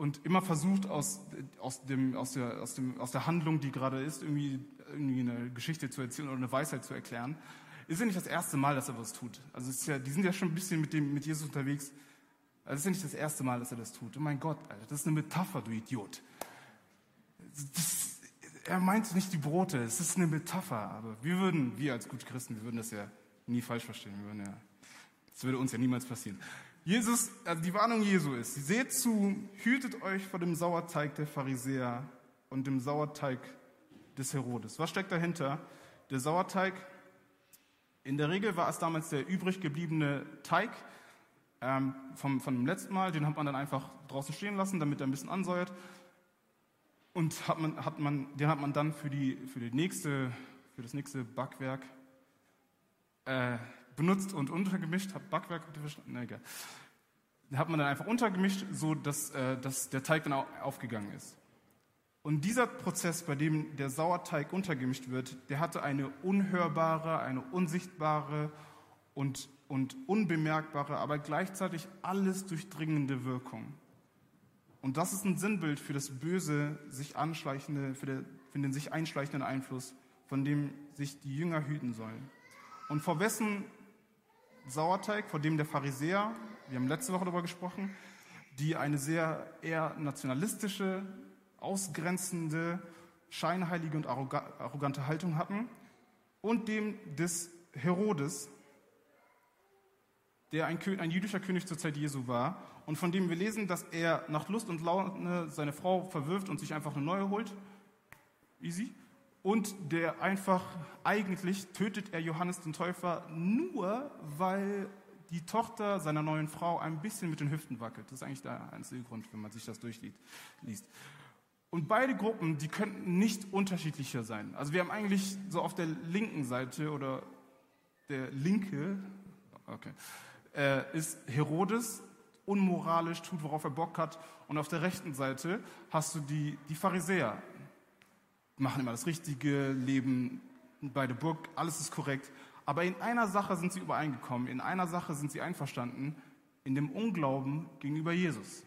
S1: und immer versucht, aus, aus, dem, aus, der, aus, dem, aus der Handlung, die gerade ist, irgendwie, irgendwie eine Geschichte zu erzählen oder eine Weisheit zu erklären, ist ja nicht das erste Mal, dass er was tut. Also ja, die sind ja schon ein bisschen mit, dem, mit Jesus unterwegs. Also ist ja nicht das erste Mal, dass er das tut. Oh mein Gott, Alter, das ist eine Metapher, du Idiot. Das, er meint nicht die Brote, es ist eine Metapher. Aber wir würden, wir als gute Christen, wir würden das ja nie falsch verstehen. Wir würden ja, das würde uns ja niemals passieren. Jesus, also die Warnung Jesu ist, seht zu, hütet euch vor dem Sauerteig der Pharisäer und dem Sauerteig des Herodes. Was steckt dahinter? Der Sauerteig in der Regel war es damals der übrig gebliebene Teig ähm, vom, von letzten Mal. Den hat man dann einfach draußen stehen lassen, damit er ein bisschen ansäuert. Und hat man, hat man, den hat man dann für die, für die nächste, für das nächste Backwerk äh, benutzt und untergemischt. Hab Backwerk verstanden? Na egal. Hat man dann einfach untergemischt, so dass, äh, dass der Teig dann aufgegangen ist. Und dieser Prozess, bei dem der Sauerteig untergemischt wird, der hatte eine unhörbare, eine unsichtbare und, und unbemerkbare, aber gleichzeitig alles durchdringende Wirkung. Und das ist ein Sinnbild für das böse, sich anschleichende, für, der, für den sich einschleichenden Einfluss, von dem sich die Jünger hüten sollen. Und vor wessen Sauerteig, vor dem der Pharisäer, wir haben letzte Woche darüber gesprochen, die eine sehr eher nationalistische, ausgrenzende, scheinheilige und arrogante Haltung hatten, und dem des Herodes, der ein, ein, jüdischer König zur Zeit Jesu war und von dem wir lesen, dass er nach Lust und Laune seine Frau verwirft und sich einfach eine neue holt. Easy. Und der einfach, eigentlich tötet er Johannes den Täufer nur, weil die Tochter seiner neuen Frau ein bisschen mit den Hüften wackelt. Das ist eigentlich der einzige Grund, wenn man sich das durchliest. Und beide Gruppen, die könnten nicht unterschiedlicher sein. Also wir haben eigentlich so auf der linken Seite oder der linke, okay, äh, ist Herodes, unmoralisch, tut, worauf er Bock hat. Und auf der rechten Seite hast du die, die Pharisäer. Machen immer das Richtige, leben bei der Burg, alles ist korrekt. Aber in einer Sache sind sie übereingekommen, in einer Sache sind sie einverstanden, in dem Unglauben gegenüber Jesus.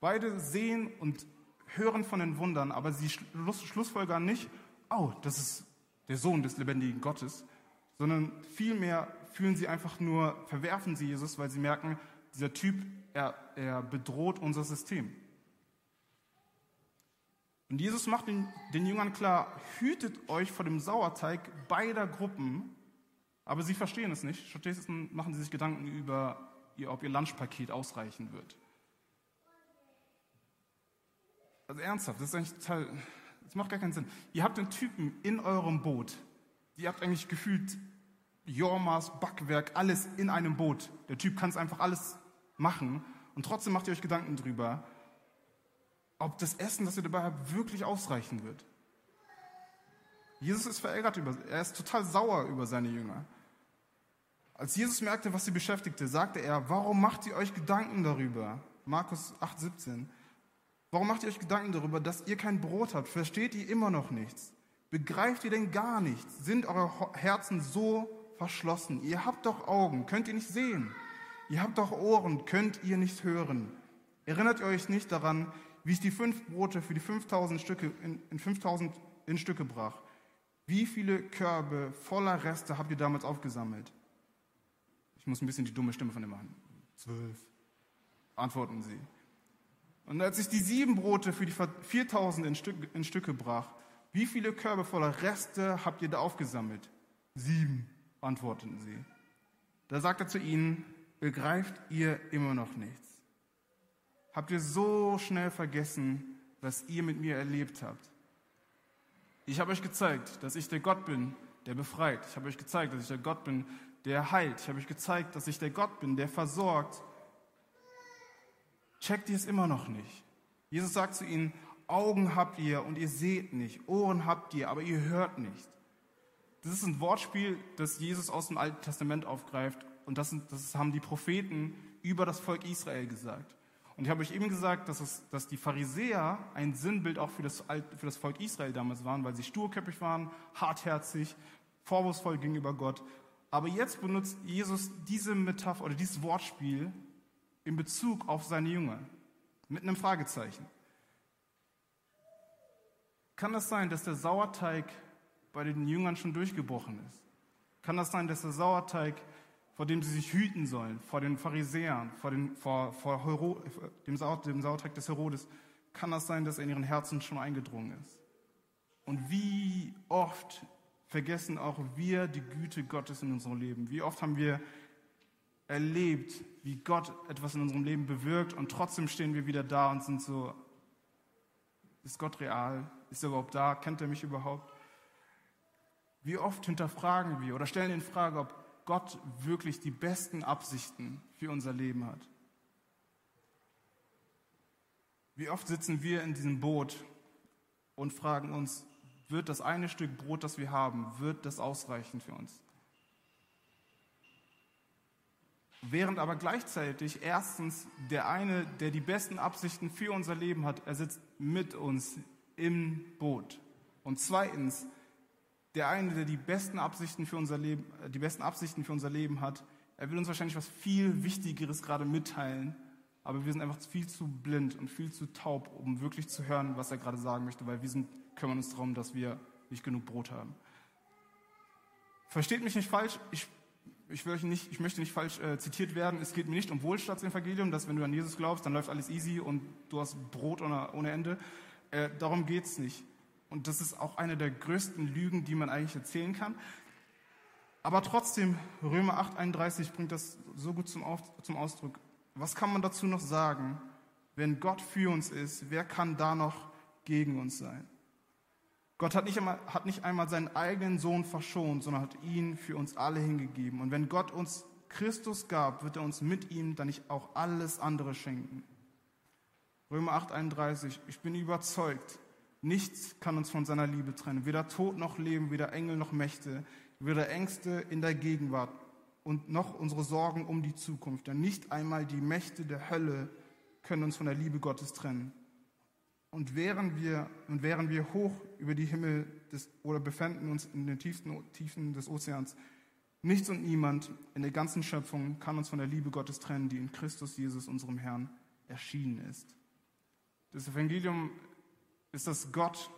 S1: Beide sehen und hören von den Wundern, aber sie schlussfolgern nicht, oh, das ist der Sohn des lebendigen Gottes, sondern vielmehr fühlen sie einfach nur, verwerfen sie Jesus, weil sie merken, dieser Typ, er, er bedroht unser System. Und Jesus macht den, den Jüngern klar, hütet euch vor dem Sauerteig beider Gruppen, aber sie verstehen es nicht. Stattdessen machen sie sich Gedanken über, ob ihr Lunchpaket ausreichen wird. Also ernsthaft, das ist eigentlich total, das macht gar keinen Sinn. Ihr habt den Typen in eurem Boot. Ihr habt eigentlich gefühlt Jormas, Backwerk, alles in einem Boot. Der Typ kann es einfach alles machen. Und trotzdem macht ihr euch Gedanken drüber, ob das Essen, das ihr dabei habt, wirklich ausreichen wird. Jesus ist verärgert über, er ist total sauer über seine Jünger. Als Jesus merkte, was sie beschäftigte, sagte er, warum macht ihr euch Gedanken darüber? Markus 8, 17. Warum macht ihr euch Gedanken darüber, dass ihr kein Brot habt? Versteht ihr immer noch nichts? Begreift ihr denn gar nichts? Sind eure Herzen so verschlossen? Ihr habt doch Augen, könnt ihr nicht sehen? Ihr habt doch Ohren, könnt ihr nicht hören? Erinnert ihr euch nicht daran, wie es die fünf Brote für die 5000 Stücke in, in 5000 in Stücke brach? Wie viele Körbe voller Reste habt ihr damals aufgesammelt? Ich muss ein bisschen die dumme Stimme von ihm machen. Zwölf. Antworten sie. Und als ich die sieben Brote für die 4000 in, Stück, in Stücke brach, wie viele Körbe voller Reste habt ihr da aufgesammelt? Sieben, antworteten sie. Da sagt er zu ihnen, begreift ihr immer noch nichts? Habt ihr so schnell vergessen, was ihr mit mir erlebt habt? Ich habe euch gezeigt, dass ich der Gott bin, der befreit. Ich habe euch gezeigt, dass ich der Gott bin, der heilt. Ich habe euch gezeigt, dass ich der Gott bin, der versorgt checkt ihr es immer noch nicht. Jesus sagt zu ihnen, Augen habt ihr und ihr seht nicht, Ohren habt ihr, aber ihr hört nicht. Das ist ein Wortspiel, das Jesus aus dem Alten Testament aufgreift und das, das haben die Propheten über das Volk Israel gesagt. Und ich habe euch eben gesagt, dass, es, dass die Pharisäer ein Sinnbild auch für das, für das Volk Israel damals waren, weil sie sturköpfig waren, hartherzig, vorwurfsvoll gegenüber Gott. Aber jetzt benutzt Jesus diese Metapher oder dieses Wortspiel in Bezug auf seine Jünger? Mit einem Fragezeichen. Kann das sein, dass der Sauerteig bei den Jüngern schon durchgebrochen ist? Kann das sein, dass der Sauerteig, vor dem sie sich hüten sollen, vor den Pharisäern, vor, den, vor, vor Hero, dem, dem Sauerteig des Herodes, kann das sein, dass er in ihren Herzen schon eingedrungen ist? Und wie oft vergessen auch wir die Güte Gottes in unserem Leben? Wie oft haben wir erlebt, wie Gott etwas in unserem Leben bewirkt und trotzdem stehen wir wieder da und sind so, ist Gott real? Ist er überhaupt da? Kennt er mich überhaupt? Wie oft hinterfragen wir oder stellen in Frage, ob Gott wirklich die besten Absichten für unser Leben hat? Wie oft sitzen wir in diesem Boot und fragen uns, wird das eine Stück Brot, das wir haben, wird das ausreichen für uns. Während aber gleichzeitig erstens der eine, der die besten Absichten für unser Leben hat, er sitzt mit uns im Boot. Und zweitens, der eine, der die besten Absichten für unser Leben, äh, die besten Absichten für unser Leben hat, er will uns wahrscheinlich was viel Wichtigeres gerade mitteilen, aber wir sind einfach viel zu blind und viel zu taub, um wirklich zu hören, was er gerade sagen möchte, weil wir sind, kümmern uns darum, dass wir nicht genug Brot haben. Versteht mich nicht falsch, ich ich, nicht, ich möchte nicht falsch äh, zitiert werden, es geht mir nicht um Wohlstandsevangelium, dass wenn du an Jesus glaubst, dann läuft alles easy und du hast Brot ohne, ohne Ende. Äh, darum geht es nicht. Und das ist auch eine der größten Lügen, die man eigentlich erzählen kann. Aber trotzdem, Römer 8,31 bringt das so gut zum, Auf, zum Ausdruck. Was kann man dazu noch sagen? Wenn Gott für uns ist, wer kann da noch gegen uns sein? Gott hat nicht, einmal, hat nicht einmal seinen eigenen Sohn verschont, sondern hat ihn für uns alle hingegeben. Und wenn Gott uns Christus gab, wird er uns mit ihm dann nicht auch alles andere schenken. Römer 8:31, ich bin überzeugt, nichts kann uns von seiner Liebe trennen, weder Tod noch Leben, weder Engel noch Mächte, weder Ängste in der Gegenwart und noch unsere Sorgen um die Zukunft. Denn nicht einmal die Mächte der Hölle können uns von der Liebe Gottes trennen. Und während wir, und während wir hoch über die Himmel des, oder befinden uns in den tiefsten Tiefen des Ozeans, nichts und niemand in der ganzen Schöpfung kann uns von der Liebe Gottes trennen, die in Christus Jesus, unserem Herrn, erschienen ist. Das Evangelium ist, dass Gott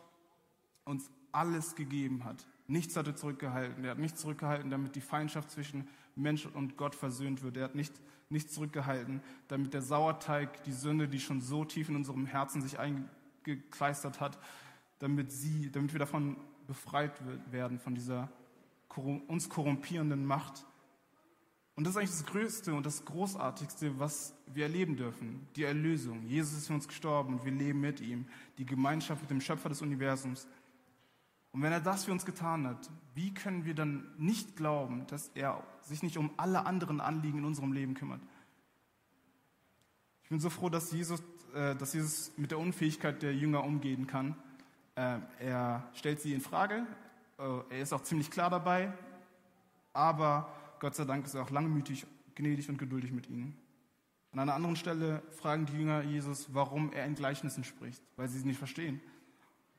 S1: uns alles gegeben hat. Nichts hat er zurückgehalten. Er hat nichts zurückgehalten, damit die Feindschaft zwischen Mensch und Gott versöhnt wird. Er hat nicht, nichts zurückgehalten, damit der Sauerteig, die Sünde, die schon so tief in unserem Herzen sich eingebaut gekleistert hat, damit, sie, damit wir davon befreit werden, von dieser uns korrumpierenden Macht. Und das ist eigentlich das Größte und das Großartigste, was wir erleben dürfen. Die Erlösung. Jesus ist für uns gestorben und wir leben mit ihm. Die Gemeinschaft mit dem Schöpfer des Universums. Und wenn er das für uns getan hat, wie können wir dann nicht glauben, dass er sich nicht um alle anderen Anliegen in unserem Leben kümmert? Ich bin so froh, dass Jesus äh, dass Jesus mit der Unfähigkeit der Jünger umgehen kann. Äh, er stellt sie in Frage, äh, er ist auch ziemlich klar dabei, aber Gott sei Dank ist er auch langmütig, gnädig und geduldig mit ihnen. An einer anderen Stelle fragen die Jünger Jesus, warum er in Gleichnissen spricht, weil sie sie nicht verstehen.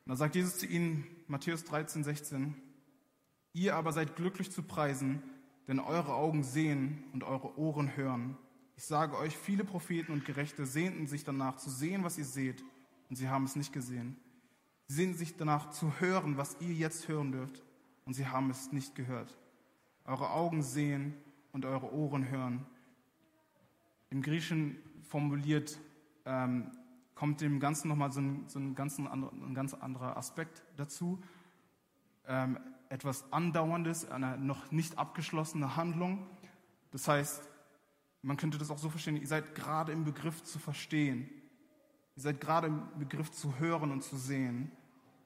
S1: Und da sagt Jesus zu ihnen, Matthäus 13, 16, Ihr aber seid glücklich zu preisen, denn eure Augen sehen und eure Ohren hören. Ich sage euch, viele Propheten und Gerechte sehnten sich danach zu sehen, was ihr seht, und sie haben es nicht gesehen. Sie sehnten sich danach zu hören, was ihr jetzt hören dürft, und sie haben es nicht gehört. Eure Augen sehen und eure Ohren hören. Im Griechischen formuliert ähm, kommt dem Ganzen nochmal so ein, so ein, ganz, ein ganz anderer Aspekt dazu. Ähm, etwas Andauerndes, eine noch nicht abgeschlossene Handlung. Das heißt, man könnte das auch so verstehen, ihr seid gerade im Begriff zu verstehen. Ihr seid gerade im Begriff zu hören und zu sehen.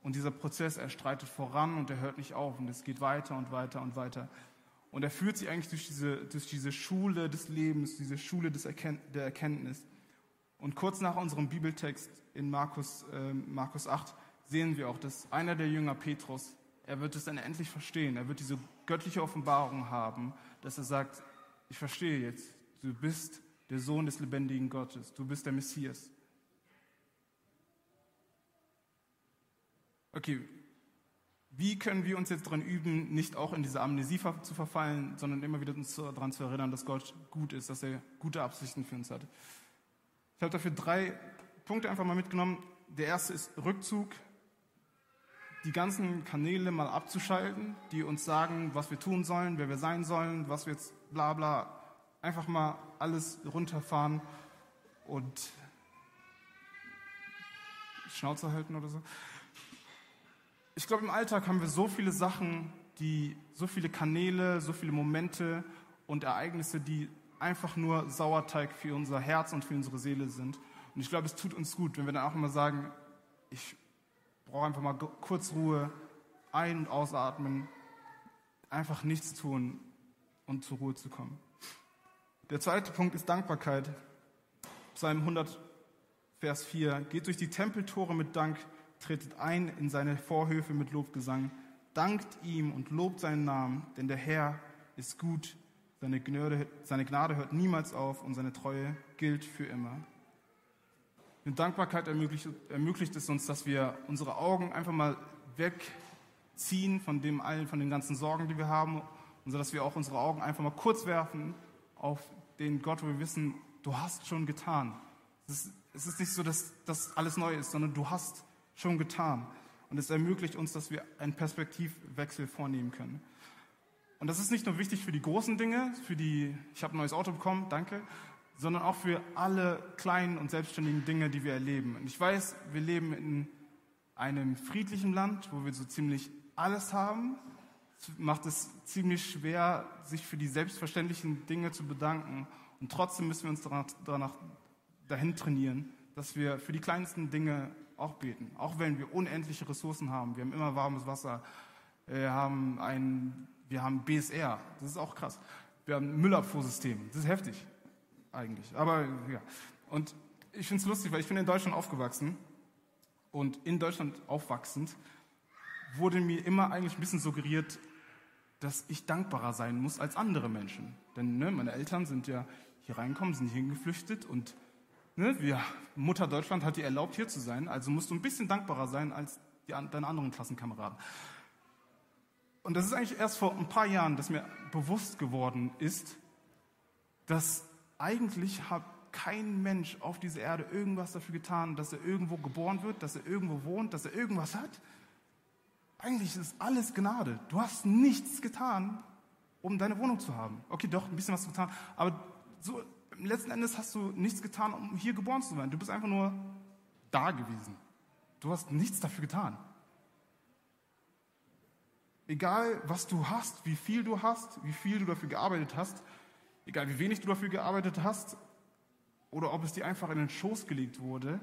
S1: Und dieser Prozess, er streitet voran und er hört nicht auf und es geht weiter und weiter und weiter. Und er führt sie eigentlich durch diese, durch diese Schule des Lebens, diese Schule des Erkennt der Erkenntnis. Und kurz nach unserem Bibeltext in Markus, äh, Markus 8 sehen wir auch, dass einer der Jünger, Petrus, er wird es dann endlich verstehen. Er wird diese göttliche Offenbarung haben, dass er sagt, ich verstehe jetzt, Du bist der Sohn des lebendigen Gottes. Du bist der Messias. Okay, wie können wir uns jetzt daran üben, nicht auch in diese Amnesie zu verfallen, sondern immer wieder uns daran zu erinnern, dass Gott gut ist, dass er gute Absichten für uns hat? Ich habe dafür drei Punkte einfach mal mitgenommen. Der erste ist Rückzug, die ganzen Kanäle mal abzuschalten, die uns sagen, was wir tun sollen, wer wir sein sollen, was wir jetzt bla bla einfach mal alles runterfahren und Schnauze halten oder so. Ich glaube, im Alltag haben wir so viele Sachen, die, so viele Kanäle, so viele Momente und Ereignisse, die einfach nur Sauerteig für unser Herz und für unsere Seele sind. Und ich glaube, es tut uns gut, wenn wir dann auch immer sagen, ich brauche einfach mal kurz Ruhe, ein- und ausatmen, einfach nichts tun und zur Ruhe zu kommen. Der zweite Punkt ist Dankbarkeit. Psalm 100, Vers 4. Geht durch die Tempeltore mit Dank, tretet ein in seine Vorhöfe mit Lobgesang, dankt ihm und lobt seinen Namen, denn der Herr ist gut, seine Gnade, seine Gnade hört niemals auf und seine Treue gilt für immer. In Dankbarkeit ermöglicht, ermöglicht es uns, dass wir unsere Augen einfach mal wegziehen von dem allen, von den ganzen Sorgen, die wir haben, und so dass wir auch unsere Augen einfach mal kurz werfen auf den Gott, wo wir wissen, du hast schon getan. Es ist, es ist nicht so, dass das alles neu ist, sondern du hast schon getan. Und es ermöglicht uns, dass wir einen Perspektivwechsel vornehmen können. Und das ist nicht nur wichtig für die großen Dinge, für die, ich habe ein neues Auto bekommen, danke, sondern auch für alle kleinen und selbstständigen Dinge, die wir erleben. Und ich weiß, wir leben in einem friedlichen Land, wo wir so ziemlich alles haben. Es macht es ziemlich schwer, sich für die selbstverständlichen Dinge zu bedanken. Und trotzdem müssen wir uns danach, danach dahin trainieren, dass wir für die kleinsten Dinge auch beten. Auch wenn wir unendliche Ressourcen haben. Wir haben immer warmes Wasser. Wir haben, ein, wir haben BSR. Das ist auch krass. Wir haben ein Müllabfuhrsystem. Das ist heftig, eigentlich. Aber ja. Und ich finde es lustig, weil ich bin in Deutschland aufgewachsen. Und in Deutschland aufwachsend wurde mir immer eigentlich ein bisschen suggeriert, dass ich dankbarer sein muss als andere Menschen. Denn ne, meine Eltern sind ja hier reingekommen, sind hier geflüchtet und ne, wir, Mutter Deutschland hat dir erlaubt, hier zu sein, also musst du ein bisschen dankbarer sein als die, deine anderen Klassenkameraden. Und das ist eigentlich erst vor ein paar Jahren, dass mir bewusst geworden ist, dass eigentlich hat kein Mensch auf dieser Erde irgendwas dafür getan, dass er irgendwo geboren wird, dass er irgendwo wohnt, dass er irgendwas hat. Eigentlich ist alles Gnade. Du hast nichts getan, um deine Wohnung zu haben. Okay, doch, ein bisschen was getan, aber so letzten Endes hast du nichts getan, um hier geboren zu werden. Du bist einfach nur da gewesen. Du hast nichts dafür getan. Egal, was du hast, wie viel du hast, wie viel du dafür gearbeitet hast, egal wie wenig du dafür gearbeitet hast, oder ob es dir einfach in den Schoß gelegt wurde.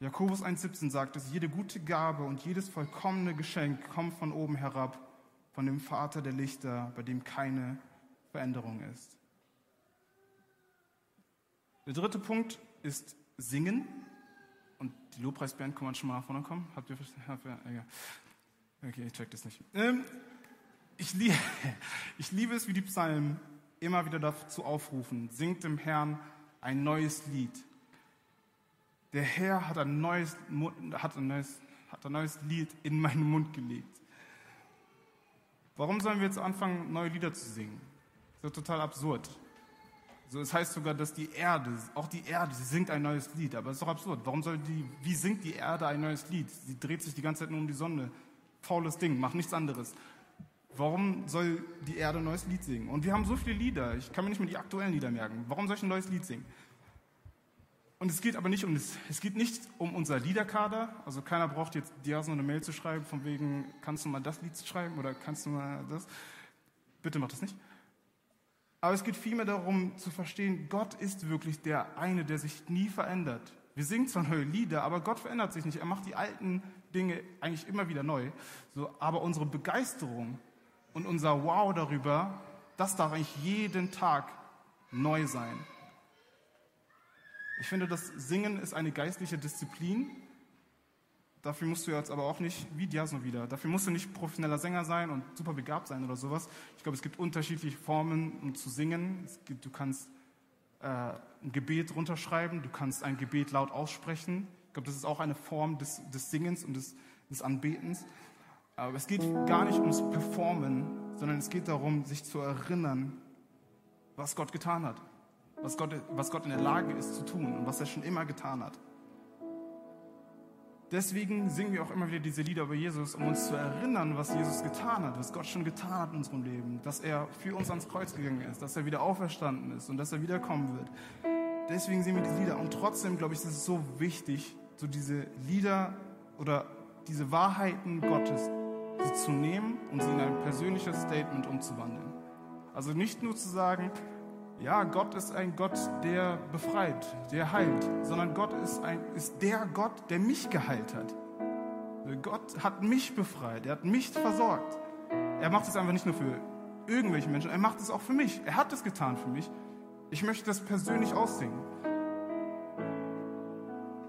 S1: Jakobus 1,17 sagt dass jede gute Gabe und jedes vollkommene Geschenk kommt von oben herab, von dem Vater der Lichter, bei dem keine Veränderung ist. Der dritte Punkt ist Singen. Und die Lobpreisband kann man schon mal nach vorne kommen. Habt ihr verstanden? Okay, ich check das nicht. Ähm, ich, liebe, ich liebe es, wie die Psalmen immer wieder dazu aufrufen. Singt dem Herrn ein neues Lied. Der Herr hat ein neues, hat ein neues, hat ein neues Lied in meinen Mund gelegt. Warum sollen wir jetzt anfangen, neue Lieder zu singen? Das ist ja total absurd. So, es heißt sogar, dass die Erde, auch die Erde, sie singt ein neues Lied. Aber es ist doch absurd. Warum soll die, wie singt die Erde ein neues Lied? Sie dreht sich die ganze Zeit nur um die Sonne. Faules Ding, macht nichts anderes. Warum soll die Erde ein neues Lied singen? Und wir haben so viele Lieder. Ich kann mir nicht mehr die aktuellen Lieder merken. Warum soll ich ein neues Lied singen? Und es geht aber nicht um es geht nicht um unser Liederkader. Also keiner braucht jetzt dir so eine Mail zu schreiben, von wegen, kannst du mal das Lied schreiben oder kannst du mal das? Bitte mach das nicht. Aber es geht vielmehr darum zu verstehen, Gott ist wirklich der eine, der sich nie verändert. Wir singen zwar neue Lieder, aber Gott verändert sich nicht. Er macht die alten Dinge eigentlich immer wieder neu. So, aber unsere Begeisterung und unser Wow darüber, das darf eigentlich jeden Tag neu sein. Ich finde, das Singen ist eine geistliche Disziplin, Dafür musst du jetzt aber auch nicht, wie Diasno wieder, dafür musst du nicht professioneller Sänger sein und super begabt sein oder sowas. Ich glaube, es gibt unterschiedliche Formen, um zu singen. Gibt, du kannst äh, ein Gebet runterschreiben, du kannst ein Gebet laut aussprechen. Ich glaube, das ist auch eine Form des, des Singens und des, des Anbetens. Aber es geht gar nicht ums Performen, sondern es geht darum, sich zu erinnern, was Gott getan hat. Was Gott, was Gott in der Lage ist zu tun und was er schon immer getan hat. Deswegen singen wir auch immer wieder diese Lieder über Jesus, um uns zu erinnern, was Jesus getan hat, was Gott schon getan hat in unserem Leben, dass er für uns ans Kreuz gegangen ist, dass er wieder auferstanden ist und dass er wiederkommen wird. Deswegen singen wir diese Lieder. Und trotzdem, glaube ich, ist es so wichtig, so diese Lieder oder diese Wahrheiten Gottes sie zu nehmen und sie in ein persönliches Statement umzuwandeln. Also nicht nur zu sagen, ja, Gott ist ein Gott, der befreit, der heilt, sondern Gott ist, ein, ist der Gott, der mich geheilt hat. Gott hat mich befreit, er hat mich versorgt. Er macht es einfach nicht nur für irgendwelche Menschen, er macht es auch für mich. Er hat es getan für mich. Ich möchte das persönlich aussingen.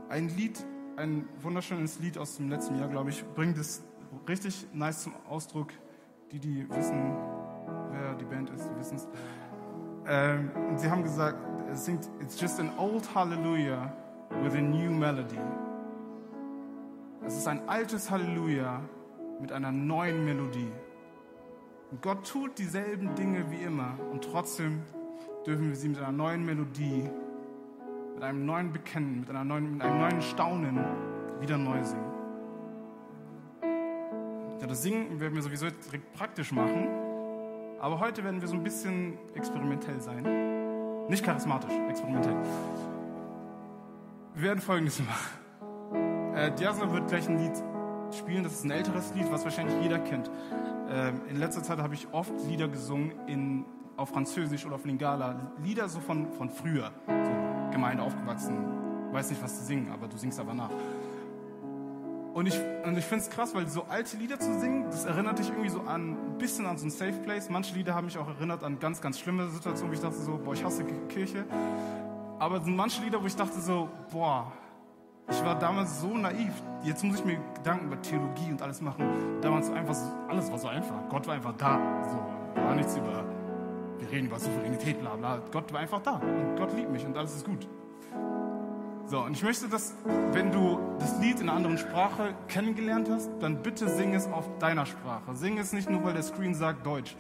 S1: Ein Lied ein wunderschönes Lied aus dem letzten Jahr, glaube ich, bringt es richtig nice zum Ausdruck. Die, die wissen, wer die Band ist, die wissen es. Ähm, sie haben gesagt, es singt, it's just an old hallelujah with a new melody. Es ist ein altes Halleluja mit einer neuen Melodie. Und Gott tut dieselben Dinge wie immer und trotzdem dürfen wir sie mit einer neuen Melodie, mit einem neuen Bekennen, mit, einer neuen, mit einem neuen Staunen wieder neu singen. Ja, das Singen werden wir sowieso direkt praktisch machen, aber heute werden wir so ein bisschen experimentell sein. Nicht charismatisch, experimentell. Wir werden Folgendes machen. Äh, Diasla wird gleich ein Lied spielen. Das ist ein älteres Lied, was wahrscheinlich jeder kennt. Ähm, in letzter Zeit habe ich oft Lieder gesungen in, auf Französisch oder auf Lingala. Lieder so von, von früher. So Gemeinde aufgewachsen. Weiß nicht, was zu singen, aber du singst aber nach. Und ich, und ich finde es krass, weil so alte Lieder zu singen, das erinnert dich irgendwie so an ein bisschen an so ein Safe Place. Manche Lieder haben mich auch erinnert an ganz, ganz schlimme Situationen, wo ich dachte so, boah, ich hasse Kirche. Aber sind manche Lieder, wo ich dachte so, boah, ich war damals so naiv. Jetzt muss ich mir Gedanken über Theologie und alles machen. Damals einfach, so, alles war so einfach. Gott war einfach da. So, war nichts über, wir reden über Souveränität, bla bla. Gott war einfach da. Und Gott liebt mich und alles ist gut. So, und ich möchte, dass, wenn du das Lied in einer anderen Sprache kennengelernt hast, dann bitte sing es auf deiner Sprache. Sing es nicht nur, weil der Screen sagt Deutsch.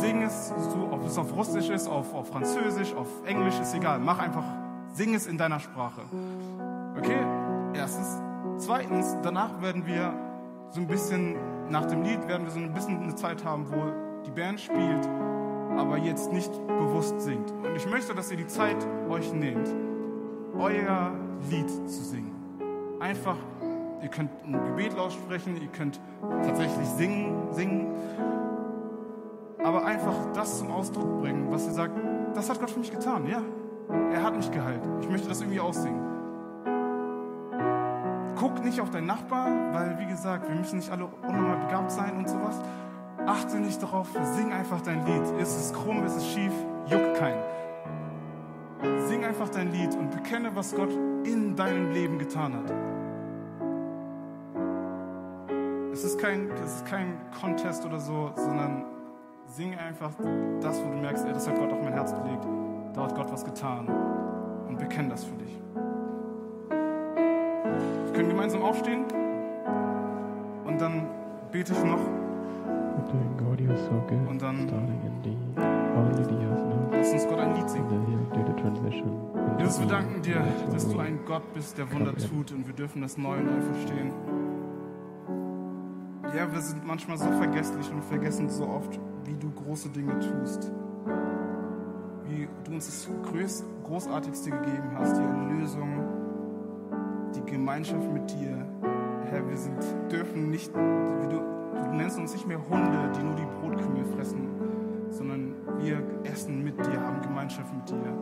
S1: Sing es, so, ob es auf Russisch ist, auf, auf Französisch, auf Englisch, ist egal. Mach einfach, sing es in deiner Sprache. Okay, erstens. Zweitens, danach werden wir so ein bisschen, nach dem Lied werden wir so ein bisschen eine Zeit haben, wo die Band spielt, aber jetzt nicht bewusst singt. Und ich möchte, dass ihr die Zeit euch nehmt, euer Lied zu singen. Einfach, ihr könnt ein Gebet lautsprechen, ihr könnt tatsächlich singen, singen, aber einfach das zum Ausdruck bringen, was ihr sagt, das hat Gott für mich getan, ja. Er hat mich geheilt. Ich möchte das irgendwie aussingen. Guck nicht auf deinen Nachbar, weil, wie gesagt, wir müssen nicht alle unnormal begabt sein und sowas. Achte nicht darauf, sing einfach dein Lied. Ist es krumm, ist es schief, juckt keinen. Sing einfach dein Lied und bekenne, was Gott in deinem Leben getan hat. Es ist kein, es ist kein Contest oder so, sondern sing einfach das, wo du merkst, ey, das hat Gott auf mein Herz gelegt. Da hat Gott was getan. Und bekenne das für dich. Wir können gemeinsam aufstehen und dann bete ich noch. Und dann Lass uns Gott ein Lied singen. Jesus, wir danken dir, dass du ein Gott bist, der Wunder tut und wir dürfen das neu und neu verstehen. Ja, wir sind manchmal so vergesslich und vergessen so oft, wie du große Dinge tust. Wie du uns das Großartigste gegeben hast, die Erlösung, die Gemeinschaft mit dir. Herr, wir sind, dürfen nicht, du, du nennst uns nicht mehr Hunde, die nur die Brotkümmel fressen, sondern wir essen mit dir, haben Gemeinschaft mit dir.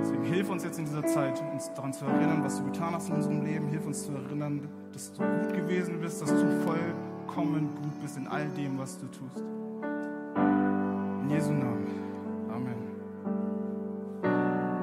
S1: Deswegen hilf uns jetzt in dieser Zeit, uns daran zu erinnern, was du getan hast in unserem Leben. Hilf uns zu erinnern, dass du gut gewesen bist, dass du vollkommen gut bist in all dem, was du tust. In Jesu Namen.